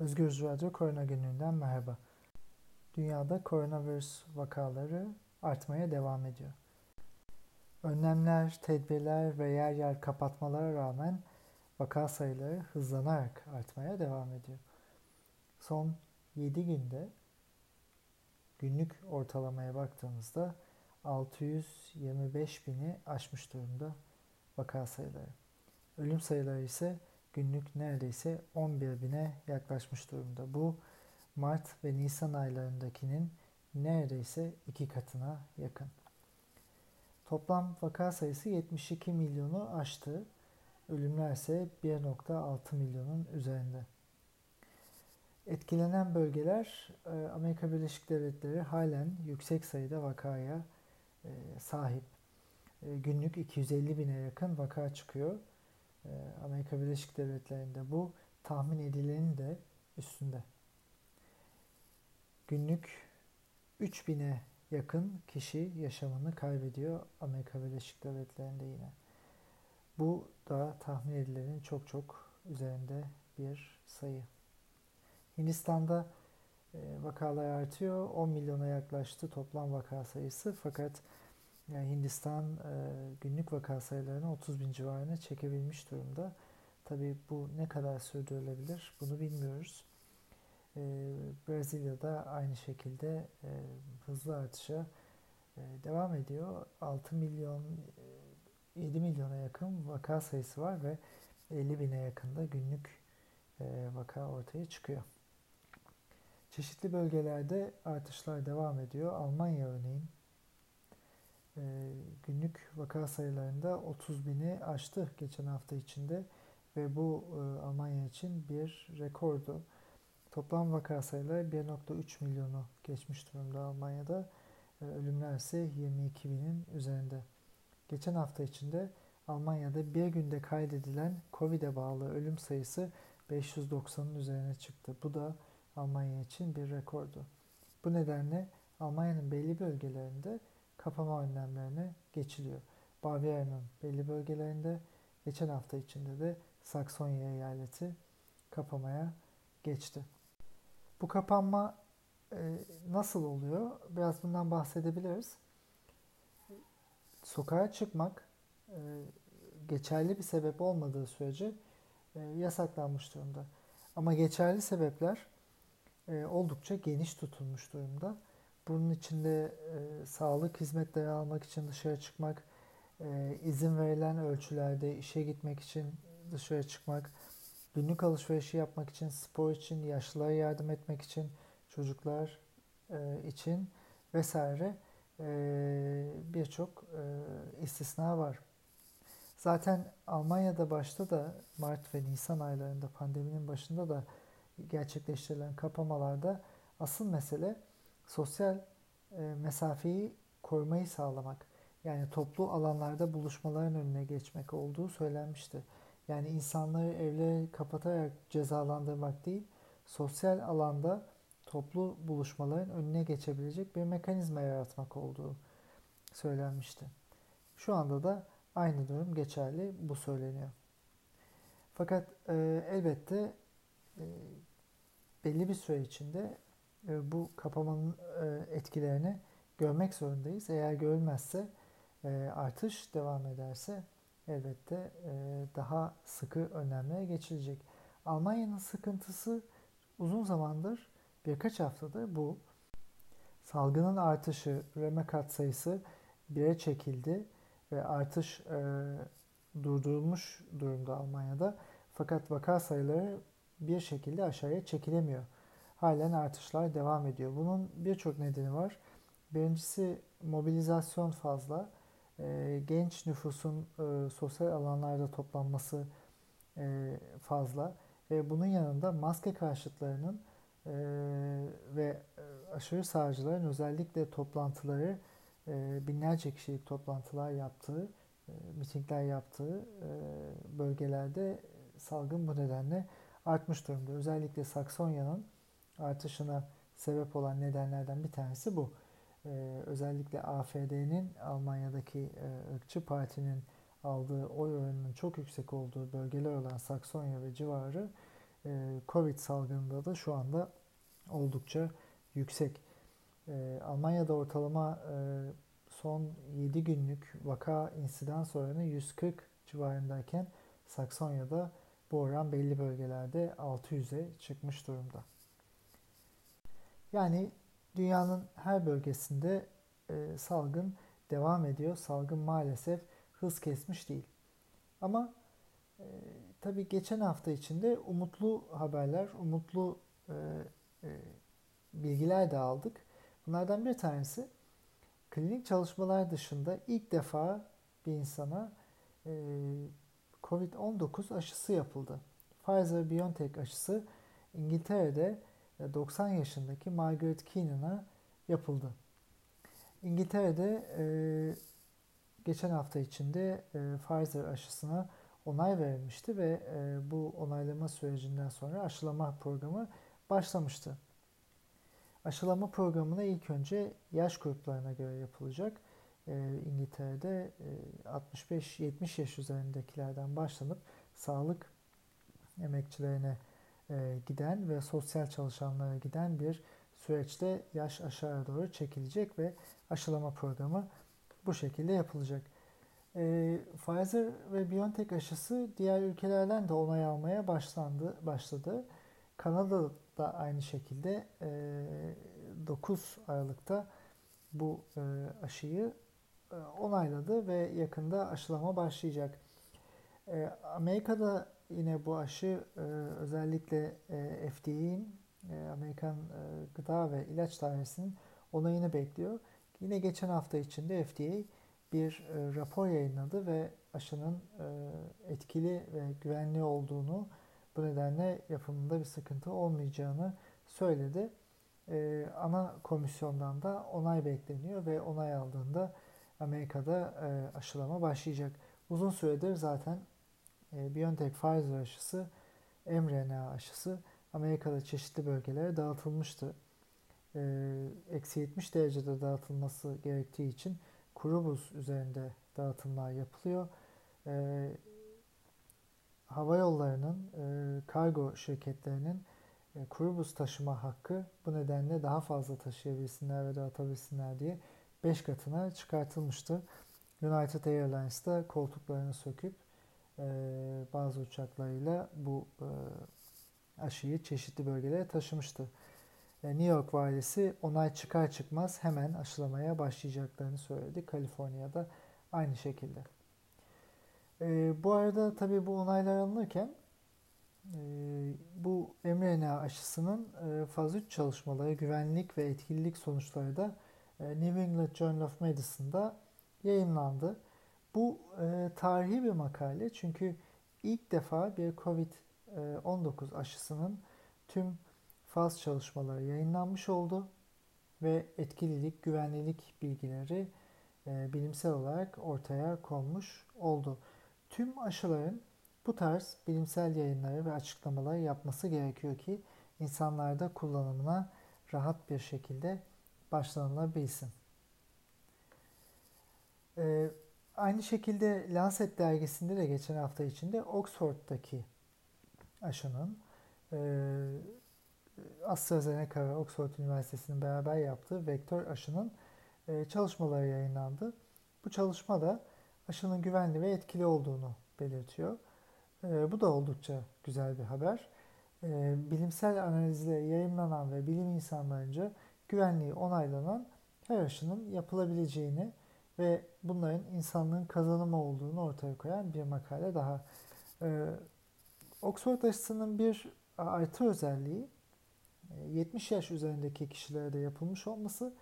Özgür Radyo Korona Günü'nden merhaba. Dünyada koronavirüs vakaları artmaya devam ediyor. Önlemler, tedbirler ve yer yer kapatmalara rağmen vaka sayıları hızlanarak artmaya devam ediyor. Son 7 günde günlük ortalamaya baktığımızda 625 bini aşmış durumda vaka sayıları. Ölüm sayıları ise günlük neredeyse 11 bine yaklaşmış durumda. Bu Mart ve Nisan aylarındakinin neredeyse iki katına yakın. Toplam vaka sayısı 72 milyonu aştı. Ölümler ise 1.6 milyonun üzerinde. Etkilenen bölgeler e, Amerika Birleşik Devletleri halen yüksek sayıda vakaya e, sahip. E, günlük 250 bine yakın vaka çıkıyor. Amerika Birleşik Devletleri'nde bu tahmin edilenin de üstünde. Günlük 3000'e yakın kişi yaşamını kaybediyor Amerika Birleşik Devletleri'nde yine. Bu da tahmin edilenin çok çok üzerinde bir sayı. Hindistan'da e, vakalar artıyor. 10 milyona yaklaştı toplam vaka sayısı. Fakat yani Hindistan e, günlük vaka sayılarını 30 bin civarına çekebilmiş durumda. Tabii bu ne kadar sürdürülebilir bunu bilmiyoruz. E, Brezilya'da aynı şekilde e, hızlı artışa e, devam ediyor. 6 milyon, e, 7 milyona yakın vaka sayısı var ve 50 bine yakında günlük e, vaka ortaya çıkıyor. Çeşitli bölgelerde artışlar devam ediyor. Almanya örneğin günlük vaka sayılarında 30 bini aştı geçen hafta içinde ve bu e, Almanya için bir rekordu. Toplam vaka sayıları 1.3 milyonu geçmiş durumda Almanya'da. E, ölümler ise 22 binin üzerinde. Geçen hafta içinde Almanya'da bir günde kaydedilen COVID'e bağlı ölüm sayısı 590'ın üzerine çıktı. Bu da Almanya için bir rekordu. Bu nedenle Almanya'nın belli bölgelerinde kapama önlemlerine geçiliyor. Bavyera'nın belli bölgelerinde geçen hafta içinde de Saksonya eyaleti kapamaya geçti. Bu kapanma e, nasıl oluyor? Biraz bundan bahsedebiliriz. Sokağa çıkmak e, geçerli bir sebep olmadığı sürece e, yasaklanmış durumda. Ama geçerli sebepler e, oldukça geniş tutulmuş durumda. Bunun içinde e, sağlık hizmetleri almak için dışarı çıkmak, e, izin verilen ölçülerde işe gitmek için dışarı çıkmak, günlük alışverişi yapmak için, spor için, yaşlılara yardım etmek için, çocuklar e, için vesaire e, birçok e, istisna var. Zaten Almanya'da başta da Mart ve Nisan aylarında pandeminin başında da gerçekleştirilen kapamalarda asıl mesele sosyal e, mesafeyi korumayı sağlamak. Yani toplu alanlarda buluşmaların önüne geçmek olduğu söylenmişti. Yani insanları evlere kapatarak cezalandırmak değil, sosyal alanda toplu buluşmaların önüne geçebilecek bir mekanizma yaratmak olduğu söylenmişti. Şu anda da aynı durum geçerli, bu söyleniyor. Fakat e, elbette e, belli bir süre içinde bu kapamanın e, etkilerini görmek zorundayız. Eğer görülmezse e, artış devam ederse elbette daha sıkı önlemlere geçilecek. Almanya'nın sıkıntısı uzun zamandır birkaç haftadır bu. Salgının artışı, üreme kat sayısı bire çekildi ve artış e, durdurulmuş durumda Almanya'da. Fakat vaka sayıları bir şekilde aşağıya çekilemiyor halen artışlar devam ediyor. Bunun birçok nedeni var. Birincisi mobilizasyon fazla. E, genç nüfusun e, sosyal alanlarda toplanması e, fazla. Ve bunun yanında maske karşıtlarının e, ve aşırı sağcıların özellikle toplantıları binlerce kişilik toplantılar yaptığı, e, mitingler yaptığı bölgelerde salgın bu nedenle artmış durumda. Özellikle Saksonya'nın artışına sebep olan nedenlerden bir tanesi bu. Ee, özellikle AFD'nin Almanya'daki e, ırkçı partinin aldığı oy oranının çok yüksek olduğu bölgeler olan Saksonya ve civarı e, Covid salgınında da şu anda oldukça yüksek. E, Almanya'da ortalama e, son 7 günlük vaka insidans oranı 140 civarındayken Saksonya'da bu oran belli bölgelerde 600'e çıkmış durumda. Yani dünyanın her bölgesinde e, salgın devam ediyor. Salgın maalesef hız kesmiş değil. Ama e, tabii geçen hafta içinde umutlu haberler, umutlu e, e, bilgiler de aldık. Bunlardan bir tanesi klinik çalışmalar dışında ilk defa bir insana e, COVID-19 aşısı yapıldı. Pfizer-BioNTech aşısı İngiltere'de 90 yaşındaki Margaret Keenan'a yapıldı. İngiltere'de e, geçen hafta içinde e, Pfizer aşısına onay verilmişti ve e, bu onaylama sürecinden sonra aşılama programı başlamıştı. Aşılama programına ilk önce yaş gruplarına göre yapılacak. E, İngiltere'de e, 65-70 yaş üzerindekilerden başlanıp sağlık emekçilerine e, giden ve sosyal çalışanlara giden bir süreçte yaş aşağı doğru çekilecek ve aşılama programı bu şekilde yapılacak. E, Pfizer ve BioNTech aşısı diğer ülkelerden de onay almaya başlandı, başladı. Kanada'da aynı şekilde e, 9 Aralık'ta bu e, aşıyı e, onayladı ve yakında aşılama başlayacak. E, Amerika'da yine bu aşı e, özellikle e, FDA'nin e, Amerikan e, Gıda ve İlaç Dairesi'nin onayını bekliyor. Yine geçen hafta içinde FDA bir rapor yayınladı ve aşının etkili ve güvenli olduğunu bu nedenle yapımında bir sıkıntı olmayacağını söyledi. Ana komisyondan da onay bekleniyor ve onay aldığında Amerika'da aşılama başlayacak. Uzun süredir zaten BioNTech Pfizer aşısı, mRNA aşısı Amerika'da çeşitli bölgelere dağıtılmıştı. E, eksi 70 derecede dağıtılması gerektiği için kuru buz üzerinde dağıtımlar yapılıyor. E, hava yollarının, e, kargo şirketlerinin e, kuru buz taşıma hakkı bu nedenle daha fazla taşıyabilsinler ve dağıtabilsinler diye 5 katına çıkartılmıştı. United Airlines da koltuklarını söküp e, bazı uçaklarıyla bu e, aşıyı çeşitli bölgelere taşımıştı. E, New York valisi onay çıkar çıkmaz hemen aşılamaya başlayacaklarını söyledi. Kaliforniya'da aynı şekilde. E, bu arada tabii bu onaylar alınırken e, bu mRNA aşısının e, faz 3 çalışmaları, güvenlik ve etkililik sonuçları da e, New England Journal of Medicine'da yayınlandı. Bu e, tarihi bir makale çünkü ilk defa bir COVID-19 aşısının tüm faz çalışmaları yayınlanmış oldu ve etkililik, güvenlilik bilgileri e, bilimsel olarak ortaya konmuş oldu. Tüm aşıların bu tarz bilimsel yayınları ve açıklamaları yapması gerekiyor ki insanlarda kullanımına rahat bir şekilde başlanılabilsin. Ee, aynı şekilde Lancet dergisinde de geçen hafta içinde Oxford'daki aşının e, AstraZeneca ve Oxford Üniversitesi'nin beraber yaptığı vektör aşının e, çalışmaları yayınlandı. Bu çalışma da aşının güvenli ve etkili olduğunu belirtiyor. E, bu da oldukça güzel bir haber. E, bilimsel analizle yayınlanan ve bilim insanlarınca güvenliği onaylanan her aşının yapılabileceğini ve bunların insanlığın kazanımı olduğunu ortaya koyan bir makale daha. Ee, Oxford aşısının bir artı özelliği 70 yaş üzerindeki kişilere de yapılmış olması,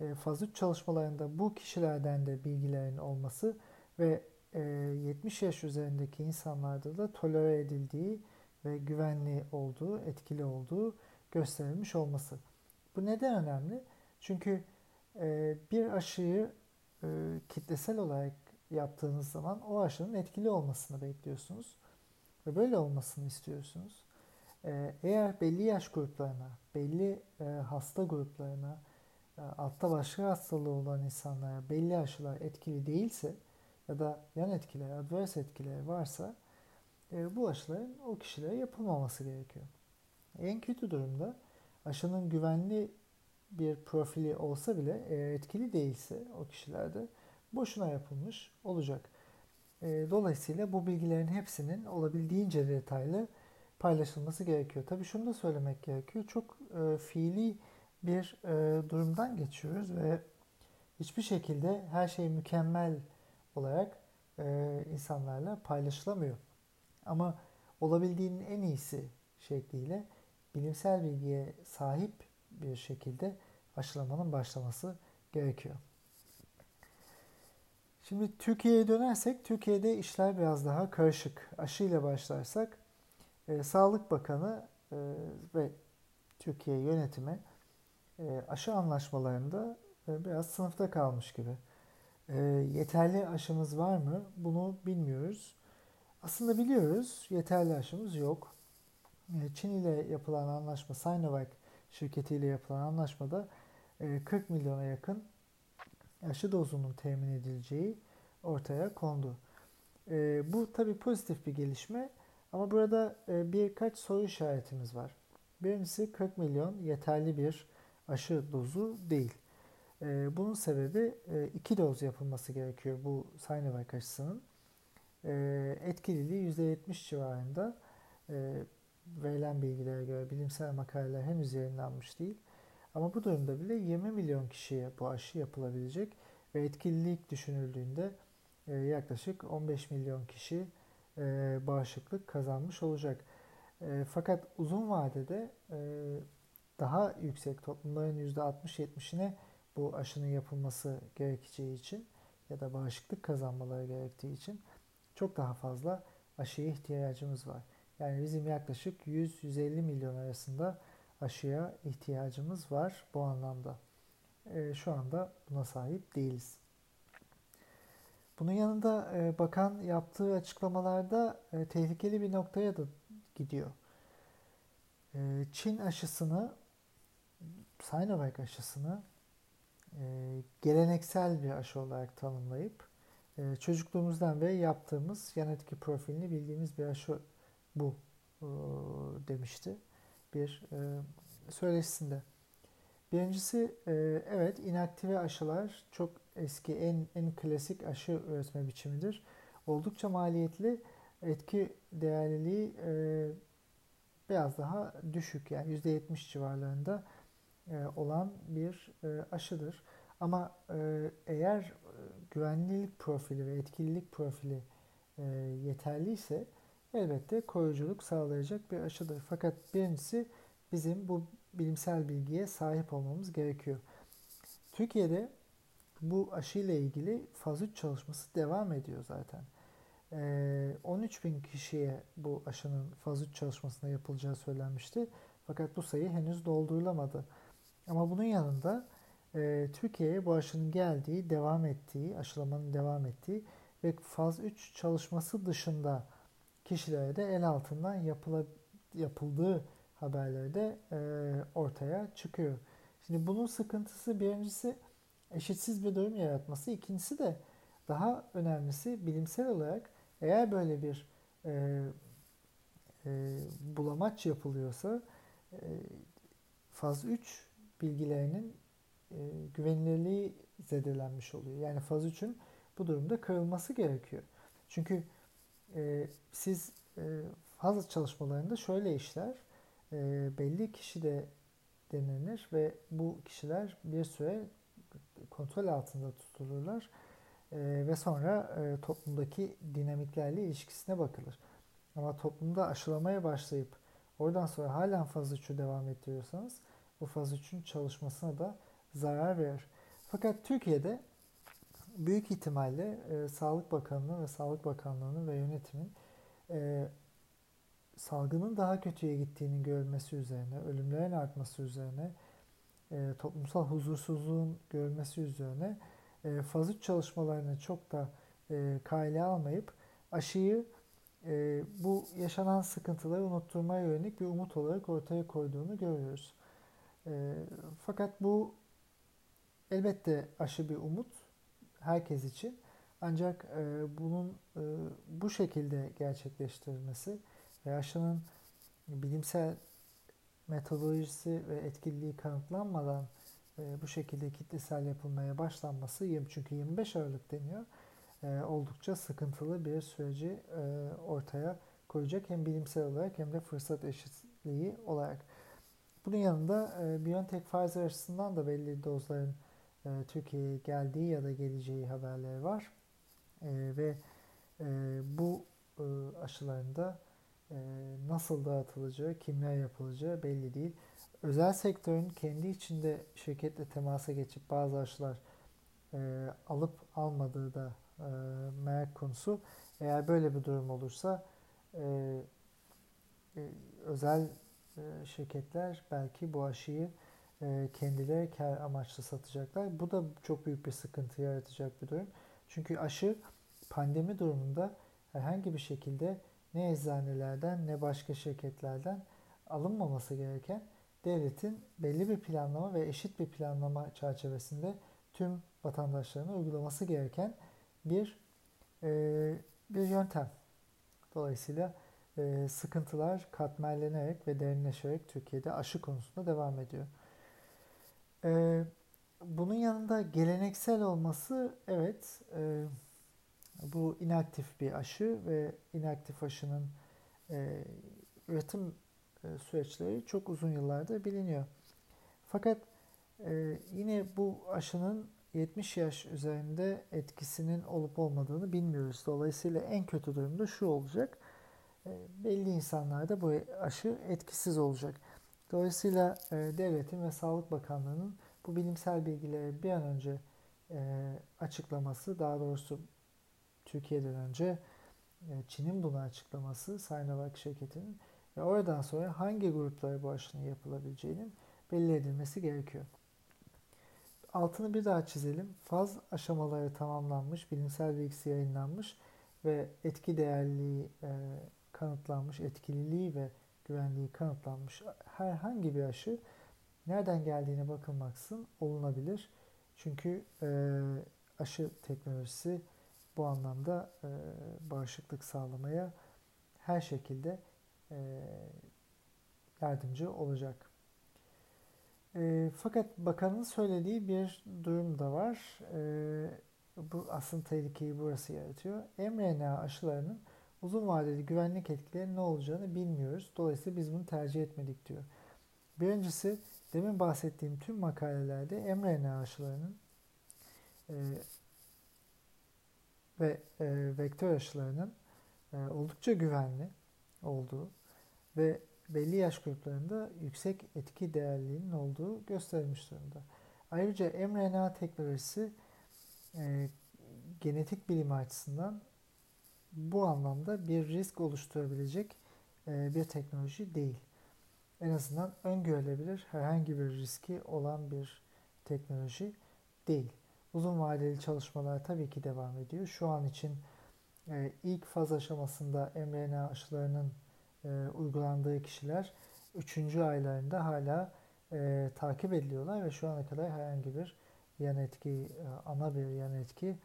e, faz 3 çalışmalarında bu kişilerden de bilgilerin olması ve 70 e, yaş üzerindeki insanlarda da tolere edildiği ve güvenli olduğu, etkili olduğu gösterilmiş olması. Bu neden önemli? Çünkü e, bir aşıyı kitlesel olarak yaptığınız zaman o aşının etkili olmasını bekliyorsunuz ve böyle olmasını istiyorsunuz. Ee, eğer belli yaş gruplarına, belli e, hasta gruplarına, e, altta başka hastalığı olan insanlara belli aşılar etkili değilse ya da yan etkileri, adverse etkileri varsa e, bu aşıların o kişilere yapılmaması gerekiyor. En kötü durumda aşının güvenli bir profili olsa bile eğer etkili değilse o kişilerde boşuna yapılmış olacak. E, dolayısıyla bu bilgilerin hepsinin olabildiğince detaylı paylaşılması gerekiyor. Tabii şunu da söylemek gerekiyor. Çok e, fiili bir e, durumdan geçiyoruz ve hiçbir şekilde her şey mükemmel olarak e, insanlarla paylaşılamıyor. Ama olabildiğinin en iyisi şekliyle bilimsel bilgiye sahip bir şekilde aşılamanın başlaması gerekiyor. Şimdi Türkiye'ye dönersek, Türkiye'de işler biraz daha karışık. Aşıyla başlarsak, e, Sağlık Bakanı e, ve Türkiye yönetimi e, aşı anlaşmalarında e, biraz sınıfta kalmış gibi. E, yeterli aşımız var mı? Bunu bilmiyoruz. Aslında biliyoruz, yeterli aşımız yok. E, Çin ile yapılan anlaşma, Sinovac şirketiyle yapılan anlaşmada 40 milyona yakın aşı dozunun temin edileceği ortaya kondu. Bu tabi pozitif bir gelişme ama burada birkaç soru işaretimiz var. Birincisi 40 milyon yeterli bir aşı dozu değil. Bunun sebebi iki doz yapılması gerekiyor bu Sinovac aşısının. Etkililiği %70 civarında verilen bilgilere göre bilimsel makaleler henüz yayınlanmış değil. Ama bu durumda bile 20 milyon kişiye bu aşı yapılabilecek ve etkililik düşünüldüğünde e, yaklaşık 15 milyon kişi e, bağışıklık kazanmış olacak. E, fakat uzun vadede daha yüksek toplumların %60-70'ine bu aşının yapılması gerekeceği için ya da bağışıklık kazanmaları gerektiği için çok daha fazla aşıya ihtiyacımız var. Yani bizim yaklaşık 100-150 milyon arasında aşıya ihtiyacımız var bu anlamda. E, şu anda buna sahip değiliz. Bunun yanında e, bakan yaptığı açıklamalarda e, tehlikeli bir noktaya da gidiyor. E, Çin aşısını, Sinovac aşısını geleneksel bir aşı olarak tanımlayıp çocukluğumuzdan beri yaptığımız yan etki profilini bildiğimiz bir aşı bu e, demişti bir e, söyleşisinde. Birincisi e, evet inaktive aşılar çok eski en en klasik aşı üretme biçimidir. Oldukça maliyetli, etki değerliliği e, biraz daha düşük yani %70 civarlarında e, olan bir e, aşıdır. Ama e, eğer güvenlilik profili ve etkililik profili e, yeterliyse elbette koruyuculuk sağlayacak bir aşıdır. Fakat birincisi bizim bu bilimsel bilgiye sahip olmamız gerekiyor. Türkiye'de bu aşı ile ilgili faz 3 çalışması devam ediyor zaten. 13 bin kişiye bu aşının faz 3 çalışmasında yapılacağı söylenmişti. Fakat bu sayı henüz doldurulamadı. Ama bunun yanında Türkiye'ye bu aşının geldiği, devam ettiği, aşılamanın devam ettiği ve faz 3 çalışması dışında kişilere de el altından yapıla, yapıldığı haberleri de e, ortaya çıkıyor. Şimdi bunun sıkıntısı birincisi eşitsiz bir durum yaratması. ikincisi de daha önemlisi bilimsel olarak eğer böyle bir e, e, bulamaç yapılıyorsa e, faz 3 bilgilerinin e, güvenilirliği zedelenmiş oluyor. Yani faz 3'ün bu durumda kırılması gerekiyor. Çünkü e, siz e, faz çalışmalarında şöyle işler. E, belli kişi de denenir ve bu kişiler bir süre kontrol altında tutulurlar e, ve sonra e, toplumdaki dinamiklerle ilişkisine bakılır. Ama toplumda aşılamaya başlayıp oradan sonra halen faz 3'ü devam ettiriyorsanız bu faz 3'ün çalışmasına da zarar verir. Fakat Türkiye'de büyük ihtimalle e, Sağlık Bakanlığı ve Sağlık Bakanlığı'nın ve yönetimin e, salgının daha kötüye gittiğini görülmesi üzerine, ölümlerin artması üzerine, e, toplumsal huzursuzluğun görülmesi üzerine e, faz 3 çalışmalarını çok da e, kale almayıp aşıyı e, bu yaşanan sıkıntıları unutturmaya yönelik bir umut olarak ortaya koyduğunu görüyoruz. E, fakat bu elbette aşı bir umut herkes için Ancak e, bunun e, bu şekilde gerçekleştirilmesi ve aşının bilimsel metodolojisi ve etkililiği kanıtlanmadan e, bu şekilde kitlesel yapılmaya başlanması çünkü 25 Aralık deniyor e, oldukça sıkıntılı bir süreci e, ortaya koyacak hem bilimsel olarak hem de fırsat eşitliği olarak. Bunun yanında e, BioNTech Pfizer açısından da belli dozların e, Türkiye'ye geldiği ya da geleceği haberleri var. E, ve e, bu e, aşılarında e, nasıl dağıtılacağı, kimler yapılacağı belli değil. Özel sektörün kendi içinde şirketle temasa geçip bazı aşılar e, alıp almadığı da e, merak konusu. Eğer böyle bir durum olursa e, e, özel e, şirketler belki bu aşıyı kendileri kar amaçlı satacaklar. Bu da çok büyük bir sıkıntı yaratacak bir durum. Çünkü aşı pandemi durumunda herhangi bir şekilde ne eczanelerden ne başka şirketlerden alınmaması gereken devletin belli bir planlama ve eşit bir planlama çerçevesinde tüm vatandaşlarına uygulaması gereken bir e, bir yöntem. Dolayısıyla e, sıkıntılar katmerlenerek ve derinleşerek Türkiye'de aşı konusunda devam ediyor. E, bunun yanında geleneksel olması evet e, bu inaktif bir aşı ve inaktif aşının e, üretim e, süreçleri çok uzun yıllardır biliniyor. Fakat e, yine bu aşının 70 yaş üzerinde etkisinin olup olmadığını bilmiyoruz. Dolayısıyla en kötü durumda şu olacak. E, belli insanlarda bu aşı etkisiz olacak. Dolayısıyla e, devletin ve Sağlık Bakanlığı'nın bu bilimsel bilgileri bir an önce e, açıklaması, daha doğrusu Türkiye'den önce Çin'in bunu açıklaması, Sinovac şirketinin ve oradan sonra hangi gruplara bu aşının yapılabileceğinin belli edilmesi gerekiyor. Altını bir daha çizelim. Faz aşamaları tamamlanmış, bilimsel bilgisi yayınlanmış ve etki değerliliği e, kanıtlanmış, etkililiği ve güvenliği kanıtlanmış herhangi bir aşı nereden geldiğine bakılmaksın olunabilir. Çünkü e, aşı teknolojisi bu anlamda e, bağışıklık sağlamaya her şekilde e, yardımcı olacak. E, fakat bakanın söylediği bir durum da var. E, bu aslında tehlikeyi burası yaratıyor. mRNA aşılarının uzun vadeli güvenlik etkileri ne olacağını bilmiyoruz. Dolayısıyla biz bunu tercih etmedik diyor. Birincisi demin bahsettiğim tüm makalelerde mRNA aşılarının e, ve e, vektör aşılarının e, oldukça güvenli olduğu ve belli yaş gruplarında yüksek etki değerliğinin olduğu gösterilmiş durumda. Ayrıca mRNA teknolojisi e, genetik bilimi açısından bu anlamda bir risk oluşturabilecek e, bir teknoloji değil. En azından öngörülebilir herhangi bir riski olan bir teknoloji değil. Uzun vadeli çalışmalar tabii ki devam ediyor. Şu an için e, ilk faz aşamasında mRNA aşılarının e, uygulandığı kişiler 3. aylarında hala takip ediliyorlar ve şu ana kadar herhangi bir yan etki, ana bir yan etki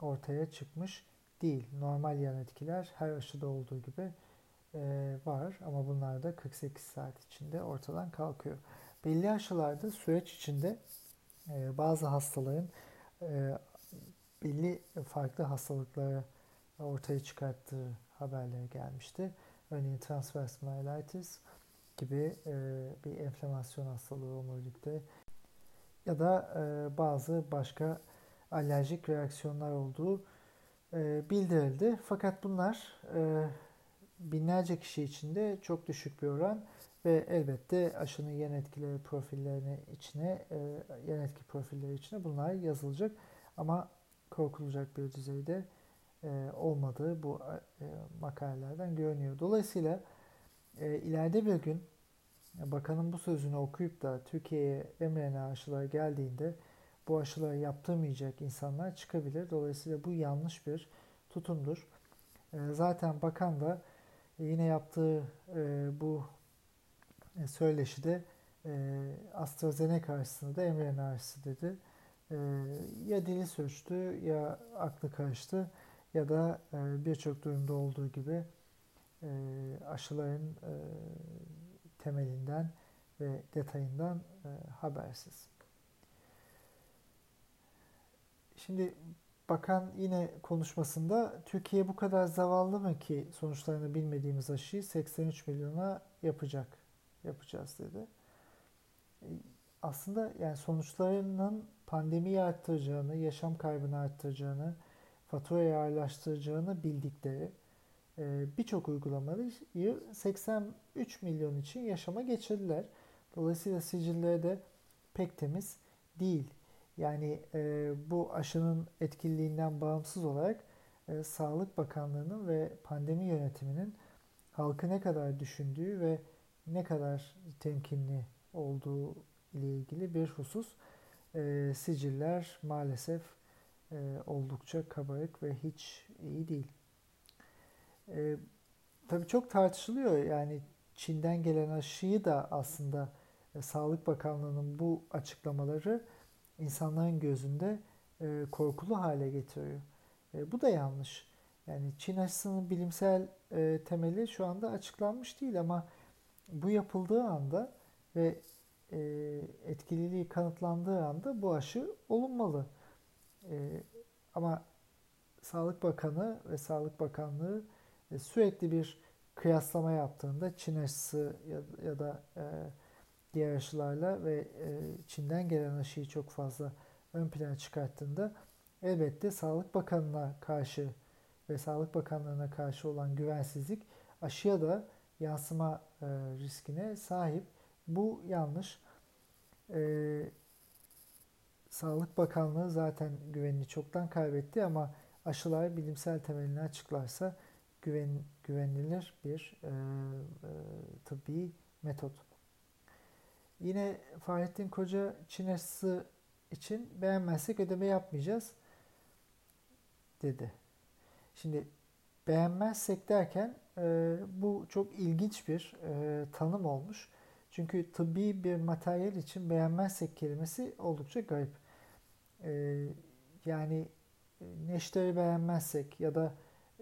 ortaya çıkmış değil. Normal yan etkiler her aşıda olduğu gibi e, var ama bunlar da 48 saat içinde ortadan kalkıyor. Belli aşılarda süreç içinde e, bazı hastaların e, belli farklı hastalıkları ortaya çıkarttığı haberleri gelmişti. Örneğin transverse myelitis gibi e, bir enflamasyon hastalığı omurilikte ya da e, bazı başka alerjik reaksiyonlar olduğu e, bildirildi. Fakat bunlar e, binlerce kişi içinde çok düşük bir oran ve elbette aşının yan etkileri profillerine içine, e, yan etki profilleri içine bunlar yazılacak. Ama korkulacak bir düzeyde olmadığı bu e, makalelerden görünüyor. Dolayısıyla ileride bir gün bakanın bu sözünü okuyup da Türkiye'ye mRNA aşıları geldiğinde bu aşıları yaptırmayacak insanlar çıkabilir. Dolayısıyla bu yanlış bir tutumdur. Zaten bakan da yine yaptığı bu söyleşide AstraZeneca aşısını da mRNA aşısı dedi. e, ya dili sürçtü ya aklı karıştı ya da e, birçok durumda olduğu gibi e, aşıların e, temelinden ve detayından e, habersiz. Şimdi bakan yine konuşmasında Türkiye bu kadar zavallı mı ki sonuçlarını bilmediğimiz aşıyı 83 milyona yapacak yapacağız dedi. E, aslında yani sonuçlarının pandemiyi arttıracağını, yaşam kaybını arttıracağını, faturayı ağırlaştıracağını bildikleri e, birçok uygulamayı 83 milyon için yaşama geçirdiler. Dolayısıyla sicilleri de pek temiz değil. Yani e, bu aşının etkililiğinden bağımsız olarak e, Sağlık Bakanlığı'nın ve pandemi yönetiminin halkı ne kadar düşündüğü ve ne kadar temkinli olduğu ile ilgili bir husus. E, siciller maalesef e, oldukça kabarık ve hiç iyi değil. E, tabii çok tartışılıyor yani Çin'den gelen aşıyı da aslında e, Sağlık Bakanlığı'nın bu açıklamaları insanların gözünde e, korkulu hale getiriyor. E, bu da yanlış. Yani Çin aşısının bilimsel e, temeli şu anda açıklanmış değil ama bu yapıldığı anda ve e, etkililiği kanıtlandığı anda bu aşı olunmalı. E, ama Sağlık Bakanı ve Sağlık Bakanlığı e, sürekli bir kıyaslama yaptığında Çin aşısı ya, ya da e, diğer aşılarla ve e, Çin'den gelen aşıyı çok fazla ön plana çıkarttığında elbette Sağlık Bakanı'na karşı ve Sağlık Bakanlığı'na karşı olan güvensizlik aşıya da yansıma e, riskine sahip. Bu yanlış. E, Sağlık Bakanlığı zaten güvenini çoktan kaybetti ama aşılar bilimsel temelini açıklarsa güven, güvenilir bir e, e, tıbbi metot. Yine Fahrettin Koca Çin aşısı için beğenmezsek ödeme yapmayacağız dedi. Şimdi beğenmezsek derken e, bu çok ilginç bir e, tanım olmuş. Çünkü tıbbi bir materyal için beğenmezsek kelimesi oldukça garip. E, yani e, neşteri beğenmezsek ya da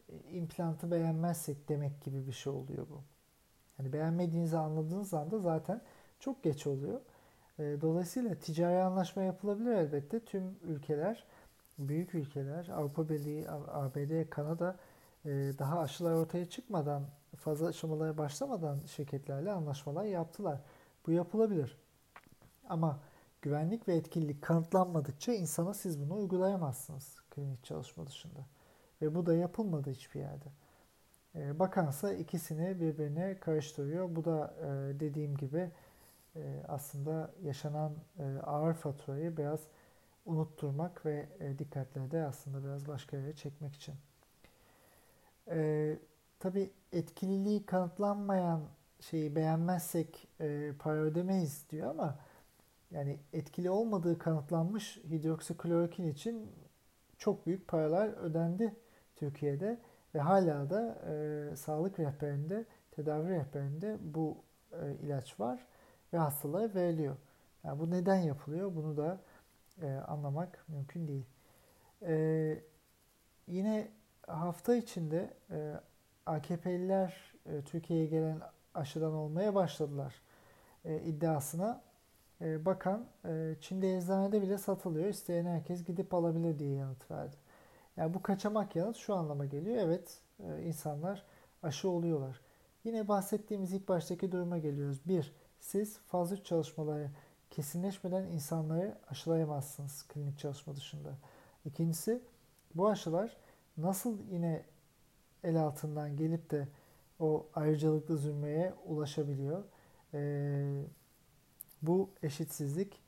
e, implantı beğenmezsek demek gibi bir şey oluyor bu. Yani beğenmediğinizi anladığınız anda zaten çok geç oluyor. E, dolayısıyla ticari anlaşma yapılabilir elbette. Tüm ülkeler, büyük ülkeler, Avrupa Birliği, ABD, Kanada e, daha aşılar ortaya çıkmadan, fazla aşamalara başlamadan şirketlerle anlaşmalar yaptılar. Bu yapılabilir. Ama güvenlik ve etkililik kanıtlanmadıkça insana siz bunu uygulayamazsınız klinik çalışma dışında. Ve bu da yapılmadı hiçbir yerde. E, bakansa ikisini birbirine karıştırıyor. Bu da dediğim gibi e, aslında yaşanan e, ağır faturayı biraz unutturmak ve e, dikkatleri de aslında biraz başka yere çekmek için. E, Tabi etkililiği kanıtlanmayan şeyi beğenmezsek e, para ödemeyiz diyor ama yani etkili olmadığı kanıtlanmış hidroksiklorokin için çok büyük paralar ödendi Türkiye'de ve hala da e, sağlık rehberinde, tedavi rehberinde bu e, ilaç var ve hastalara veriliyor. Yani bu neden yapılıyor? Bunu da e, anlamak mümkün değil. E, yine hafta içinde e, AKP'liler e, Türkiye'ye gelen aşıdan olmaya başladılar e, iddiasına. E, bakan e, Çin'de eczanede bile satılıyor. İsteyen herkes gidip alabilir diye yanıt verdi. Yani bu kaçamak yanıt şu anlama geliyor. Evet e, insanlar aşı oluyorlar. Yine bahsettiğimiz ilk baştaki duruma geliyoruz. Bir, siz fazla çalışmaları kesinleşmeden insanları aşılayamazsınız klinik çalışma dışında. İkincisi bu aşılar nasıl yine el altından gelip de o ayrıcalıklı zümreye ulaşabiliyor. Ee, bu eşitsizlik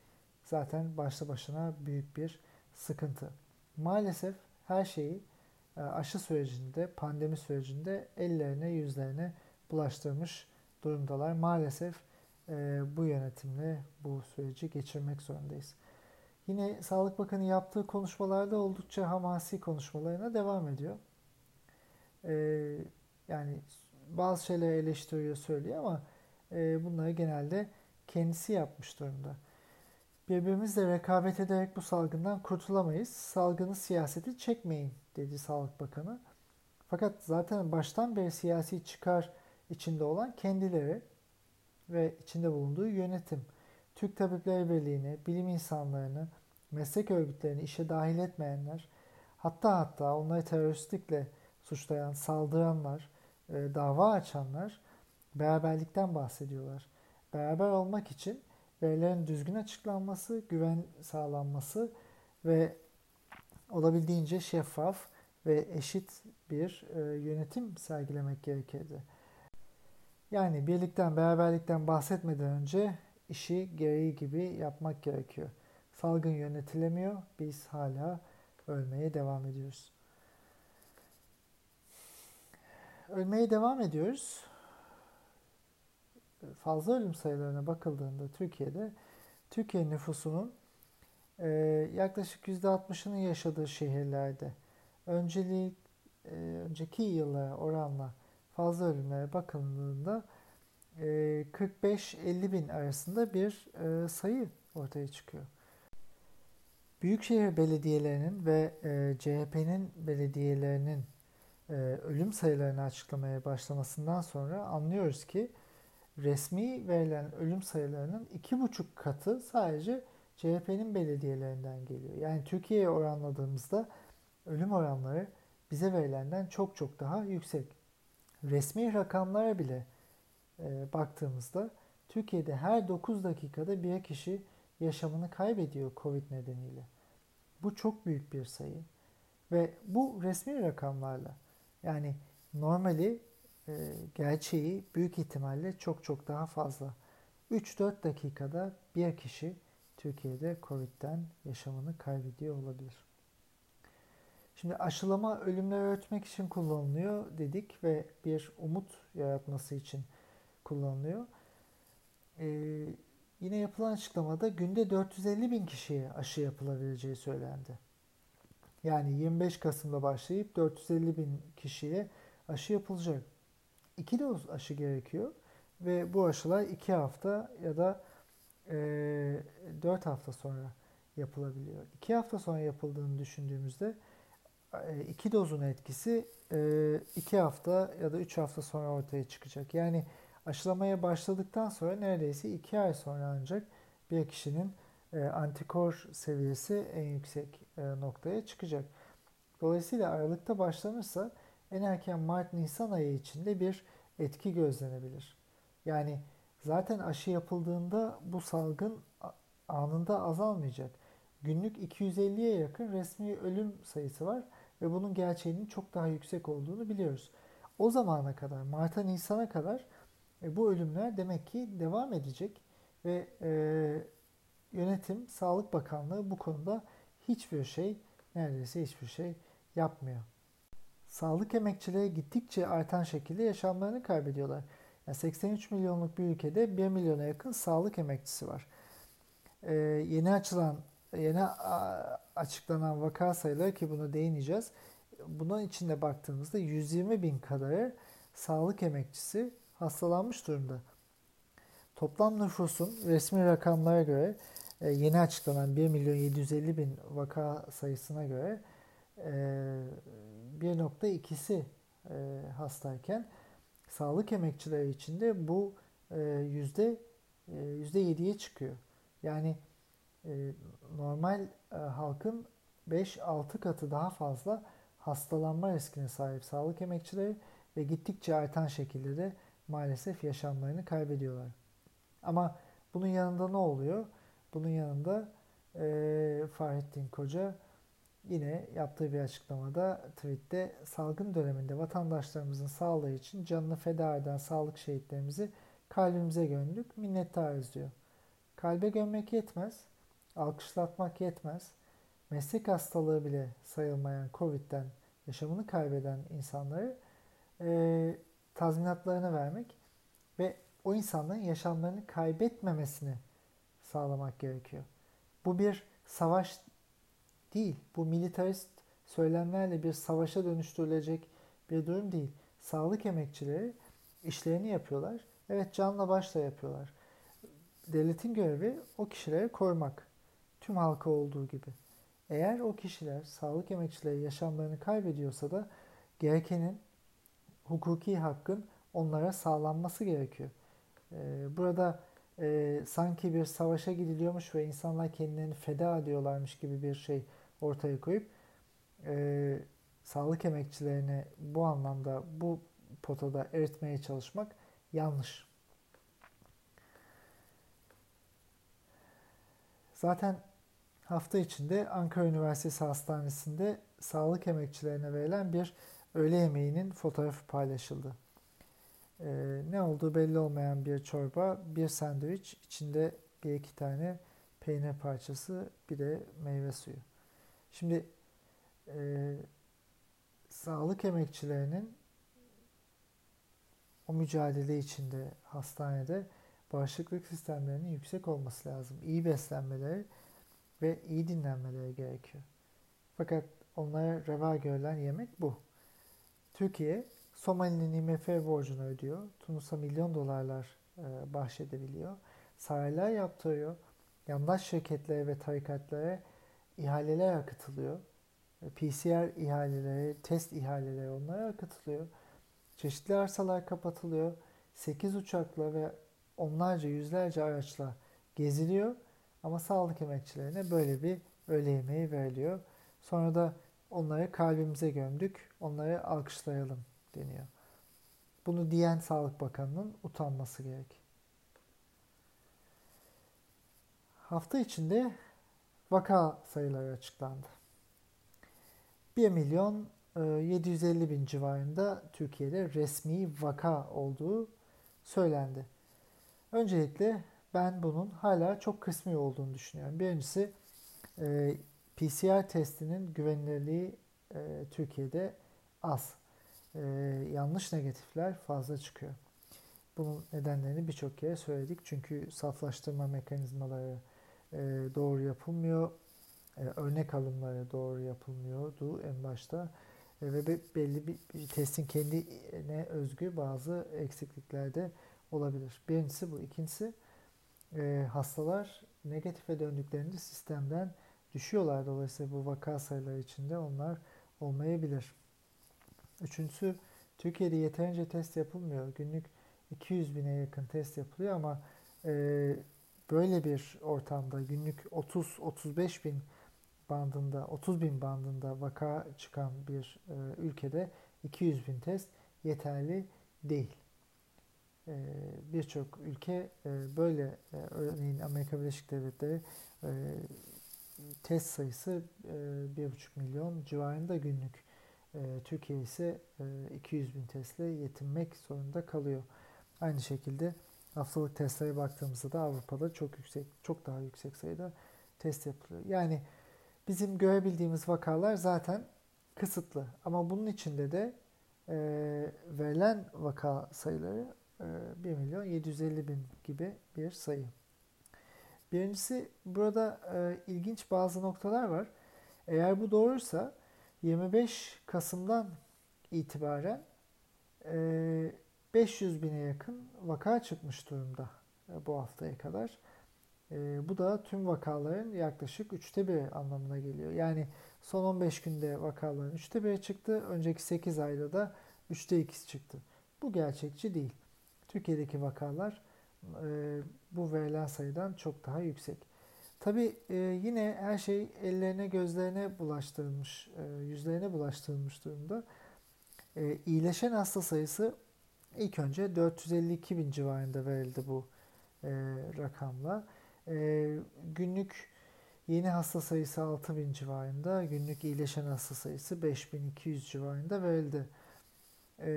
zaten başlı başına büyük bir sıkıntı. Maalesef her şeyi e, aşı sürecinde, pandemi sürecinde ellerine yüzlerine bulaştırmış durumdalar. Maalesef e, bu yönetimle bu süreci geçirmek zorundayız. Yine Sağlık Bakanı yaptığı konuşmalarda oldukça hamasi konuşmalarına devam ediyor. E, yani bazı şeyleri eleştiriyor, söylüyor ama e, bunları genelde kendisi yapmış durumda. Birbirimizle rekabet ederek bu salgından kurtulamayız. Salgını siyaseti çekmeyin dedi Sağlık Bakanı. Fakat zaten baştan beri siyasi çıkar içinde olan kendileri ve içinde bulunduğu yönetim. Türk Tabipleri Birliği'ni, bilim insanlarını, meslek örgütlerini işe dahil etmeyenler, hatta hatta onları teröristlikle suçlayan, saldıranlar, e, dava açanlar beraberlikten bahsediyorlar. Beraber olmak için verilerin düzgün açıklanması, güven sağlanması ve olabildiğince şeffaf ve eşit bir e, yönetim sergilemek gerekirdi. Yani birlikten, beraberlikten bahsetmeden önce işi gereği gibi yapmak gerekiyor. Salgın yönetilemiyor, biz hala ölmeye devam ediyoruz. Ölmeye devam ediyoruz fazla ölüm sayılarına bakıldığında Türkiye'de Türkiye nüfusunun e, yaklaşık %60'ının yaşadığı şehirlerde önceliği e, önceki yıllara oranla fazla ölümlere bakıldığında e, 45-50 bin arasında bir e, sayı ortaya çıkıyor. Büyükşehir belediyelerinin ve e, CHP'nin belediyelerinin e, ölüm sayılarını açıklamaya başlamasından sonra anlıyoruz ki resmi verilen ölüm sayılarının iki buçuk katı sadece CHP'nin belediyelerinden geliyor. Yani Türkiye'ye oranladığımızda ölüm oranları bize verilenden çok çok daha yüksek. Resmi rakamlara bile e, baktığımızda Türkiye'de her 9 dakikada bir kişi yaşamını kaybediyor Covid nedeniyle. Bu çok büyük bir sayı. Ve bu resmi rakamlarla yani normali e, gerçeği büyük ihtimalle çok çok daha fazla. 3-4 dakikada bir kişi Türkiye'de Covid'den yaşamını kaybediyor olabilir. Şimdi aşılama ölümleri ölçmek için kullanılıyor dedik ve bir umut yaratması için kullanılıyor. Ee, yine yapılan açıklamada günde 450 bin kişiye aşı yapılabileceği söylendi. Yani 25 Kasım'da başlayıp 450 bin kişiye aşı yapılacak. 2 doz aşı gerekiyor ve bu aşılar 2 hafta ya da e, 4 hafta sonra yapılabiliyor. 2 hafta sonra yapıldığını düşündüğümüzde 2 e, dozun etkisi 2 e, hafta ya da 3 hafta sonra ortaya çıkacak. Yani aşılamaya başladıktan sonra neredeyse 2 ay sonra ancak bir kişinin e, antikor seviyesi en yüksek noktaya çıkacak. Dolayısıyla Aralık'ta başlanırsa en erken Mart-Nisan ayı içinde bir etki gözlenebilir. Yani zaten aşı yapıldığında bu salgın anında azalmayacak. Günlük 250'ye yakın resmi ölüm sayısı var ve bunun gerçeğinin çok daha yüksek olduğunu biliyoruz. O zamana kadar, Mart'a Nisan'a kadar e, bu ölümler demek ki devam edecek ve e, yönetim, Sağlık Bakanlığı bu konuda hiçbir şey, neredeyse hiçbir şey yapmıyor sağlık emekçileri gittikçe artan şekilde yaşamlarını kaybediyorlar. Yani 83 milyonluk bir ülkede 1 milyona yakın sağlık emekçisi var. Ee, yeni açılan, yeni açıklanan vaka sayıları ki bunu değineceğiz. Bunun içinde baktığımızda 120 bin kadarı sağlık emekçisi hastalanmış durumda. Toplam nüfusun resmi rakamlara göre e, yeni açıklanan 1 milyon 750 bin vaka sayısına göre 1.2'si e, e, hastayken sağlık emekçileri içinde bu yüzde 7'ye çıkıyor. Yani normal halkın 5-6 katı daha fazla hastalanma riskine sahip sağlık emekçileri ve gittikçe artan şekilde de maalesef yaşamlarını kaybediyorlar. Ama bunun yanında ne oluyor? Bunun yanında e, Fahrettin Koca Yine yaptığı bir açıklamada tweette salgın döneminde vatandaşlarımızın sağlığı için canını feda eden sağlık şehitlerimizi kalbimize gömdük, minnettarız diyor. Kalbe gömmek yetmez, alkışlatmak yetmez. Meslek hastalığı bile sayılmayan Covid'den yaşamını kaybeden insanları e, tazminatlarını vermek ve o insanların yaşamlarını kaybetmemesini sağlamak gerekiyor. Bu bir savaş değil. Bu militarist söylemlerle bir savaşa dönüştürülecek bir durum değil. Sağlık emekçileri işlerini yapıyorlar. Evet canla başla yapıyorlar. Devletin görevi o kişileri korumak. Tüm halka olduğu gibi. Eğer o kişiler, sağlık emekçileri yaşamlarını kaybediyorsa da gerekenin hukuki hakkın onlara sağlanması gerekiyor. Ee, burada e, sanki bir savaşa gidiliyormuş ve insanlar kendilerini feda ediyorlarmış gibi bir şey ortaya koyup e, sağlık emekçilerini bu anlamda bu potada eritmeye çalışmak yanlış. Zaten hafta içinde Ankara Üniversitesi Hastanesi'nde sağlık emekçilerine verilen bir öğle yemeğinin fotoğrafı paylaşıldı. Ee, ne olduğu belli olmayan bir çorba, bir sandviç, içinde bir iki tane peynir parçası, bir de meyve suyu. Şimdi e, sağlık emekçilerinin o mücadele içinde hastanede bağışıklık sistemlerinin yüksek olması lazım. İyi beslenmeleri ve iyi dinlenmeleri gerekiyor. Fakat onlara reva görülen yemek bu. Türkiye Somali'nin IMF borcunu ödüyor. Tunus'a milyon dolarlar e, bahşedebiliyor. Saraylar yaptırıyor. Yandaş şirketlere ve tarikatlara ihaleler akıtılıyor. E, PCR ihaleleri, test ihaleleri onlara akıtılıyor. Çeşitli arsalar kapatılıyor. 8 uçakla ve onlarca yüzlerce araçla geziliyor. Ama sağlık emekçilerine böyle bir öğle yemeği veriliyor. Sonra da onları kalbimize gömdük, onları alkışlayalım deniyor. Bunu diyen Sağlık Bakanı'nın utanması gerek. Hafta içinde vaka sayıları açıklandı. 1 milyon 750 e, bin civarında Türkiye'de resmi vaka olduğu söylendi. Öncelikle ben bunun hala çok kısmi olduğunu düşünüyorum. Birincisi e, PCR testinin güvenilirliği e, Türkiye'de az. Yanlış negatifler fazla çıkıyor. Bunun nedenlerini birçok kere söyledik. Çünkü saflaştırma mekanizmaları doğru yapılmıyor. Örnek alımları doğru yapılmıyordu en başta ve belli bir, bir testin kendine özgü bazı eksiklikler de olabilir. Birincisi bu. İkincisi e, hastalar negatife döndüklerinde sistemden düşüyorlar. Dolayısıyla bu vaka sayıları içinde onlar olmayabilir. Üçüncüsü Türkiye'de yeterince test yapılmıyor. Günlük 200 bine yakın test yapılıyor ama e, böyle bir ortamda günlük 30-35 bin bandında 30 bin bandında vaka çıkan bir e, ülkede 200 bin test yeterli değil. E, Birçok ülke e, böyle e, örneğin Amerika Birleşik Devletleri e, test sayısı e, 1,5 milyon civarında günlük. Türkiye ise e, 200 bin testle yetinmek zorunda kalıyor. Aynı şekilde haftalık testlere baktığımızda da Avrupa'da çok yüksek, çok daha yüksek sayıda test yapılıyor. Yani Bizim görebildiğimiz vakalar zaten kısıtlı. Ama bunun içinde de verilen vaka sayıları 1 milyon 750 bin gibi bir sayı. Birincisi burada e, ilginç bazı noktalar var. Eğer bu doğruysa 25 Kasım'dan itibaren e, 500 bine yakın vaka çıkmış durumda e, bu haftaya kadar. E, bu da tüm vakaların yaklaşık üçte biri anlamına geliyor. Yani son 15 günde vakaların üçte biri çıktı. Önceki 8 ayda da üçte ikisi çıktı. Bu gerçekçi değil. Türkiye'deki vakalar e, bu verilen sayıdan çok daha yüksek. Tabi e, yine her şey ellerine gözlerine bulaştırılmış, e, yüzlerine bulaştırılmış durumda. E, iyileşen hasta sayısı ilk önce 452 bin civarında verildi bu e, rakamla. E, günlük yeni hasta sayısı 6000 civarında, günlük iyileşen hasta sayısı 5200 civarında verildi. E,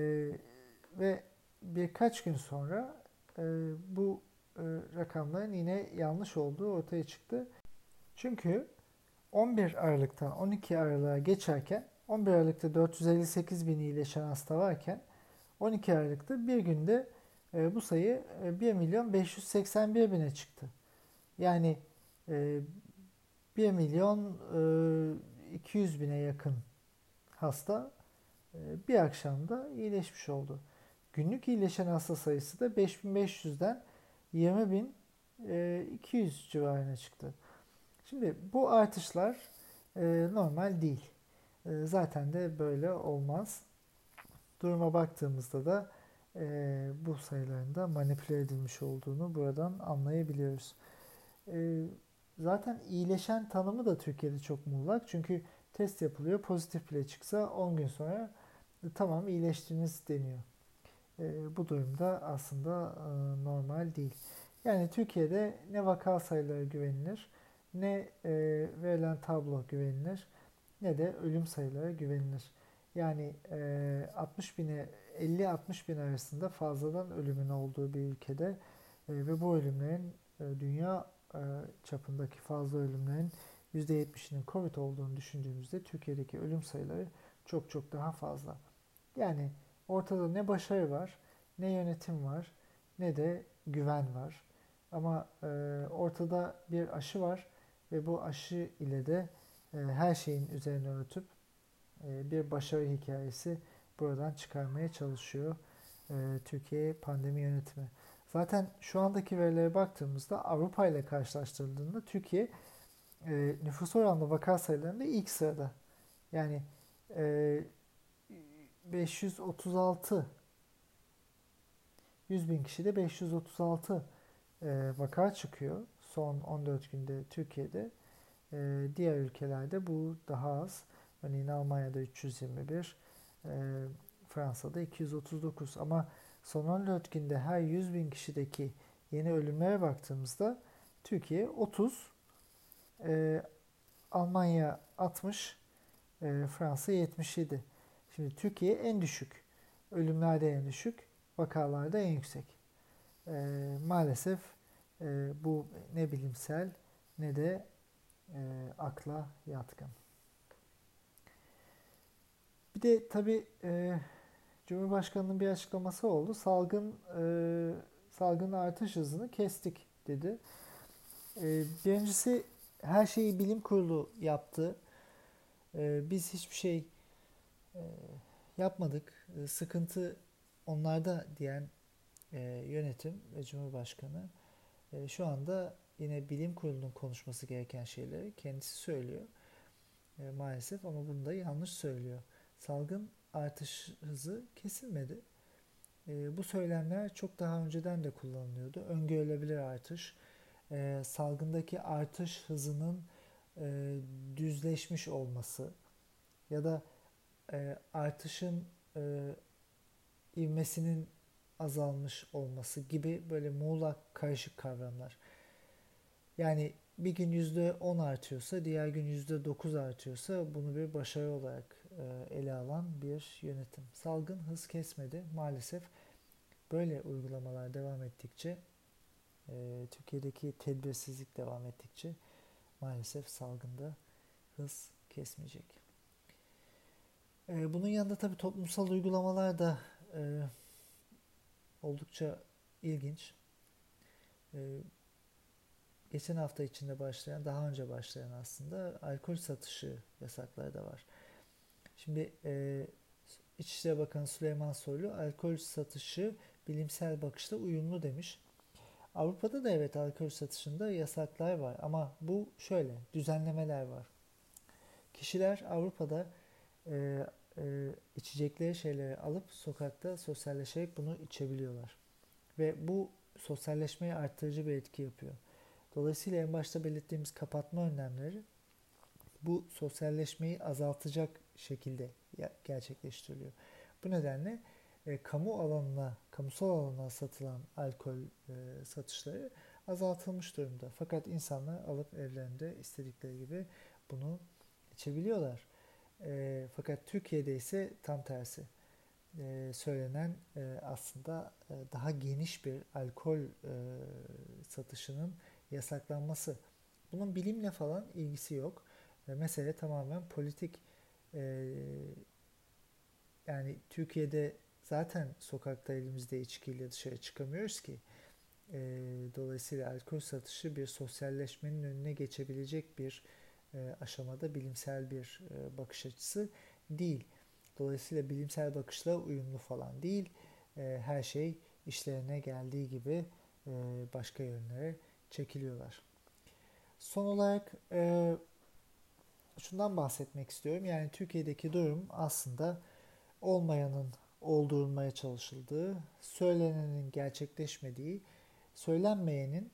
ve birkaç gün sonra e, bu e, rakamların yine yanlış olduğu ortaya çıktı. Çünkü 11 Aralık'tan 12 Aralık'a geçerken 11 Aralık'ta 458 bin iyileşen hasta varken 12 Aralık'ta bir günde e, bu sayı e, 1 milyon 581 bine çıktı. Yani e, 1 milyon e, 200 bine yakın hasta e, bir akşamda iyileşmiş oldu. Günlük iyileşen hasta sayısı da 5500'den 20.200 e, civarına çıktı. Şimdi bu artışlar e, normal değil. E, zaten de böyle olmaz. Duruma baktığımızda da bu sayıların da manipüle edilmiş olduğunu buradan anlayabiliyoruz. Zaten iyileşen tanımı da Türkiye'de çok muğlak. Çünkü test yapılıyor. Pozitif bile çıksa 10 gün sonra tamam iyileştiniz deniyor. E, bu durumda aslında e, normal değil. Yani Türkiye'de ne vaka sayıları güvenilir, ne e, verilen tablo güvenilir, ne de ölüm sayıları güvenilir. Yani e, 60 bine 50-60 bin arasında fazladan ölümün olduğu bir ülkede e, ve bu ölümlerin e, dünya e, çapındaki fazla ölümlerin %70'inin Covid olduğunu düşündüğümüzde Türkiye'deki ölüm sayıları çok çok daha fazla. Yani ortada ne başarı var, ne yönetim var, ne de güven var. Ama e, ortada bir aşı var ve bu aşı ile de e, her şeyin üzerine örtüp e, bir başarı hikayesi buradan çıkarmaya çalışıyor e, Türkiye pandemi yönetimi. Zaten şu andaki verilere baktığımızda Avrupa ile karşılaştırıldığında Türkiye e, nüfus oranlı vaka sayılarında ilk sırada. Yani e, 536 100 bin kişide 536 e, vaka çıkıyor son 14 günde Türkiye'de. E, diğer ülkelerde bu daha az. Örneğin Almanya'da 321, e, Fransa'da 239 ama son 14 günde her 100 bin kişideki yeni ölümlere baktığımızda Türkiye 30, e, Almanya 60, e, Fransa 77. Şimdi Türkiye en düşük, ölümlerde en düşük, vakalarda en yüksek. E, maalesef e, bu ne bilimsel ne de e, akla yatkın. Bir de tabii e, Cumhurbaşkanı'nın bir açıklaması oldu. Salgın e, salgın artış hızını kestik dedi. E, birincisi her şeyi bilim kurulu yaptı. E, biz hiçbir şey yapmadık. E, sıkıntı onlarda diyen e, yönetim ve Cumhurbaşkanı e, şu anda yine bilim kurulunun konuşması gereken şeyleri kendisi söylüyor. E, maalesef ama bunu da yanlış söylüyor. Salgın artış hızı kesilmedi. E, bu söylemler çok daha önceden de kullanılıyordu. Öngörülebilir artış, e, salgındaki artış hızının e, düzleşmiş olması ya da e, artışın e, ivmesinin azalmış olması gibi böyle muğlak karışık kavramlar. Yani bir gün yüzde 10 artıyorsa, diğer gün yüzde 9 artıyorsa bunu bir başarı olarak e, ele alan bir yönetim. Salgın hız kesmedi. Maalesef böyle uygulamalar devam ettikçe, e, Türkiye'deki tedbirsizlik devam ettikçe maalesef salgında hız kesmeyecek. E, bunun yanında tabii toplumsal uygulamalar da oldukça ilginç. Geçen hafta içinde başlayan, daha önce başlayan aslında alkol satışı yasakları da var. Şimdi e, İçişleri Bakanı Süleyman Soylu alkol satışı bilimsel bakışla uyumlu demiş. Avrupa'da da evet alkol satışında yasaklar var ama bu şöyle düzenlemeler var. Kişiler Avrupa'da e, e, içecekleri şeyleri alıp sokakta sosyalleşerek bunu içebiliyorlar. Ve bu sosyalleşmeyi arttırıcı bir etki yapıyor. Dolayısıyla en başta belirttiğimiz kapatma önlemleri bu sosyalleşmeyi azaltacak şekilde gerçekleştiriliyor. Bu nedenle e, kamu alanına, kamusal alana satılan alkol e, satışları azaltılmış durumda. Fakat insanlar alıp evlerinde istedikleri gibi bunu içebiliyorlar. E, fakat Türkiye'de ise tam tersi. E, söylenen e, aslında e, daha geniş bir alkol e, satışının yasaklanması. Bunun bilimle falan ilgisi yok. E, mesele tamamen politik e, yani Türkiye'de zaten sokakta elimizde içkiyle dışarı çıkamıyoruz ki. E, dolayısıyla alkol satışı bir sosyalleşmenin önüne geçebilecek bir aşamada bilimsel bir e, bakış açısı değil. Dolayısıyla bilimsel bakışla uyumlu falan değil. E, her şey işlerine geldiği gibi e, başka yönlere çekiliyorlar. son olarak e, şundan bahsetmek istiyorum. Yani Türkiye'deki durum aslında olmayanın oldurulmaya çalışıldığı, söylenenin gerçekleşmediği, söylenmeyenin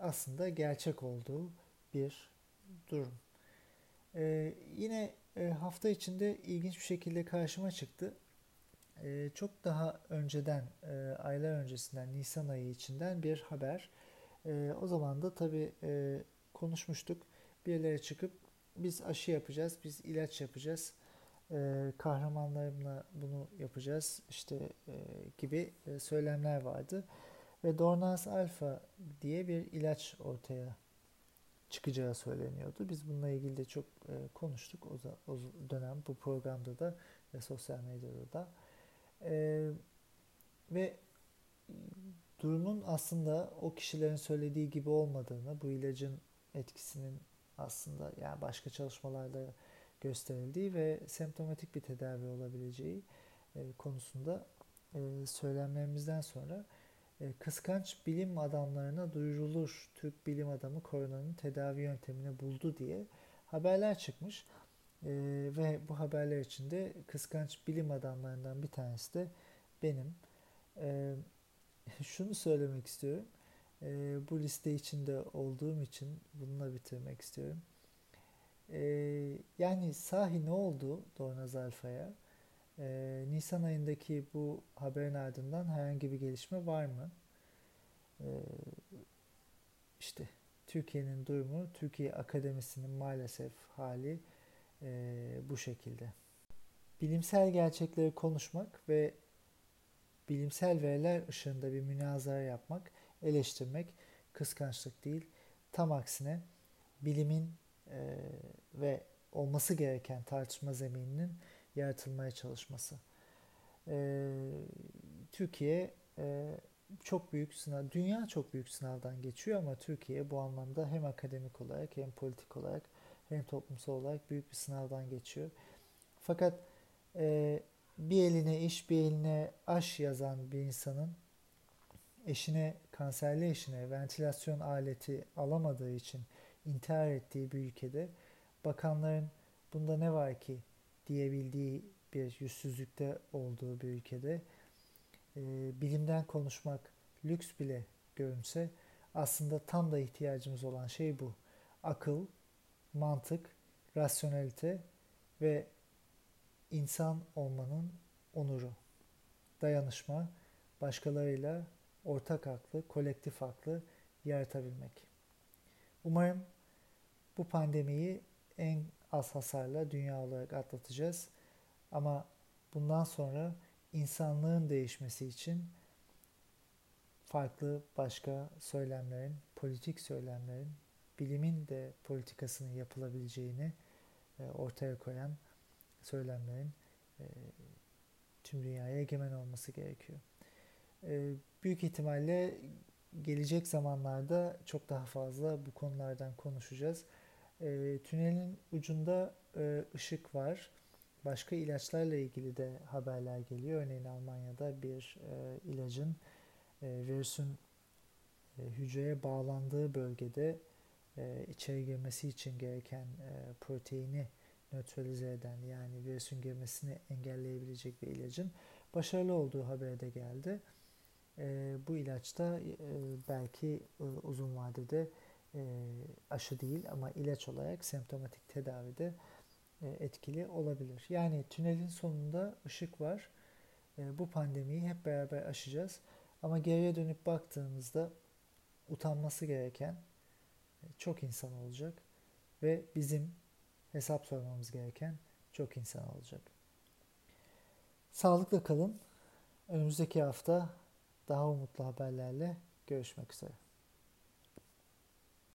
aslında gerçek olduğu bir durum. Ee, yine e, hafta içinde ilginç bir şekilde karşıma çıktı. Ee, çok daha önceden, e, aylar öncesinden, Nisan ayı içinden bir haber. E, o zaman da tabii e, konuşmuştuk. Birileri çıkıp biz aşı yapacağız, biz ilaç yapacağız, e, kahramanlarımla bunu yapacağız işte e, gibi e, söylemler vardı. Ve Dornaz Alfa diye bir ilaç ortaya çıkacağı söyleniyordu. Biz bununla ilgili de çok e, konuştuk o, o dönem bu programda da ve sosyal medyada da. E, ve durumun aslında o kişilerin söylediği gibi olmadığını, bu ilacın etkisinin aslında yani başka çalışmalarda gösterildiği ve semptomatik bir tedavi olabileceği e, konusunda e, söylemlerimizden sonra kıskanç bilim adamlarına duyurulur Türk bilim adamı koronanın tedavi yöntemini buldu diye haberler çıkmış. Ve bu haberler içinde kıskanç bilim adamlarından bir tanesi de benim. Şunu söylemek istiyorum. Bu liste içinde olduğum için bununla bitirmek istiyorum. Ee, yani sahi ne oldu Dornaz Alfa'ya? Ee, Nisan ayındaki bu haberin ardından herhangi bir gelişme var mı? Ee, işte Türkiye'nin durumu, Türkiye Akademisi'nin maalesef hali e, bu şekilde. Bilimsel gerçekleri konuşmak ve bilimsel veriler ışığında bir münazara yapmak, eleştirmek kıskançlık değil. Tam aksine bilimin e, ve olması gereken tartışma zemininin yaratılmaya çalışması. E, Türkiye e, çok büyük sınav, dünya çok büyük sınavdan geçiyor ama Türkiye bu anlamda hem akademik olarak hem politik olarak hem toplumsal olarak büyük bir sınavdan geçiyor. Fakat e, bir eline iş bir eline aş yazan bir insanın eşine kanserli eşine ventilasyon aleti alamadığı için intihar ettiği bir ülkede bakanların bunda ne var ki diyebildiği bir yüzsüzlükte olduğu bir ülkede e, bilimden konuşmak lüks bile görünse aslında tam da ihtiyacımız olan şey bu. Akıl, mantık, rasyonelite ve insan olmanın onuru. Dayanışma, başkalarıyla ortak aklı, kolektif aklı yaratabilmek. Umarım bu pandemiyi en az hasarla dünya olarak atlatacağız. Ama bundan sonra insanlığın değişmesi için farklı başka söylemlerin, politik söylemlerin, bilimin de politikasının yapılabileceğini e, ortaya koyan söylemlerin e, tüm dünyaya egemen olması gerekiyor. E, büyük ihtimalle gelecek zamanlarda çok daha fazla bu konulardan konuşacağız. E, tünelin ucunda e, ışık var. Başka ilaçlarla ilgili de haberler geliyor. Örneğin Almanya'da bir e, ilacın e, virüsün e, hücreye bağlandığı bölgede e, içeri girmesi için gereken e, proteini nötralize eden yani virüsün girmesini engelleyebilecek bir ilacın başarılı olduğu haberi de geldi. E, bu ilaç da e, belki e, uzun vadede e, aşı değil ama ilaç olarak semptomatik tedavide e, etkili olabilir. Yani tünelin sonunda ışık var. E, bu pandemiyi hep beraber aşacağız. Ama geriye dönüp baktığımızda utanması gereken çok insan olacak ve bizim hesap sormamız gereken çok insan olacak. Sağlıkla kalın. Önümüzdeki hafta daha umutlu haberlerle görüşmek üzere.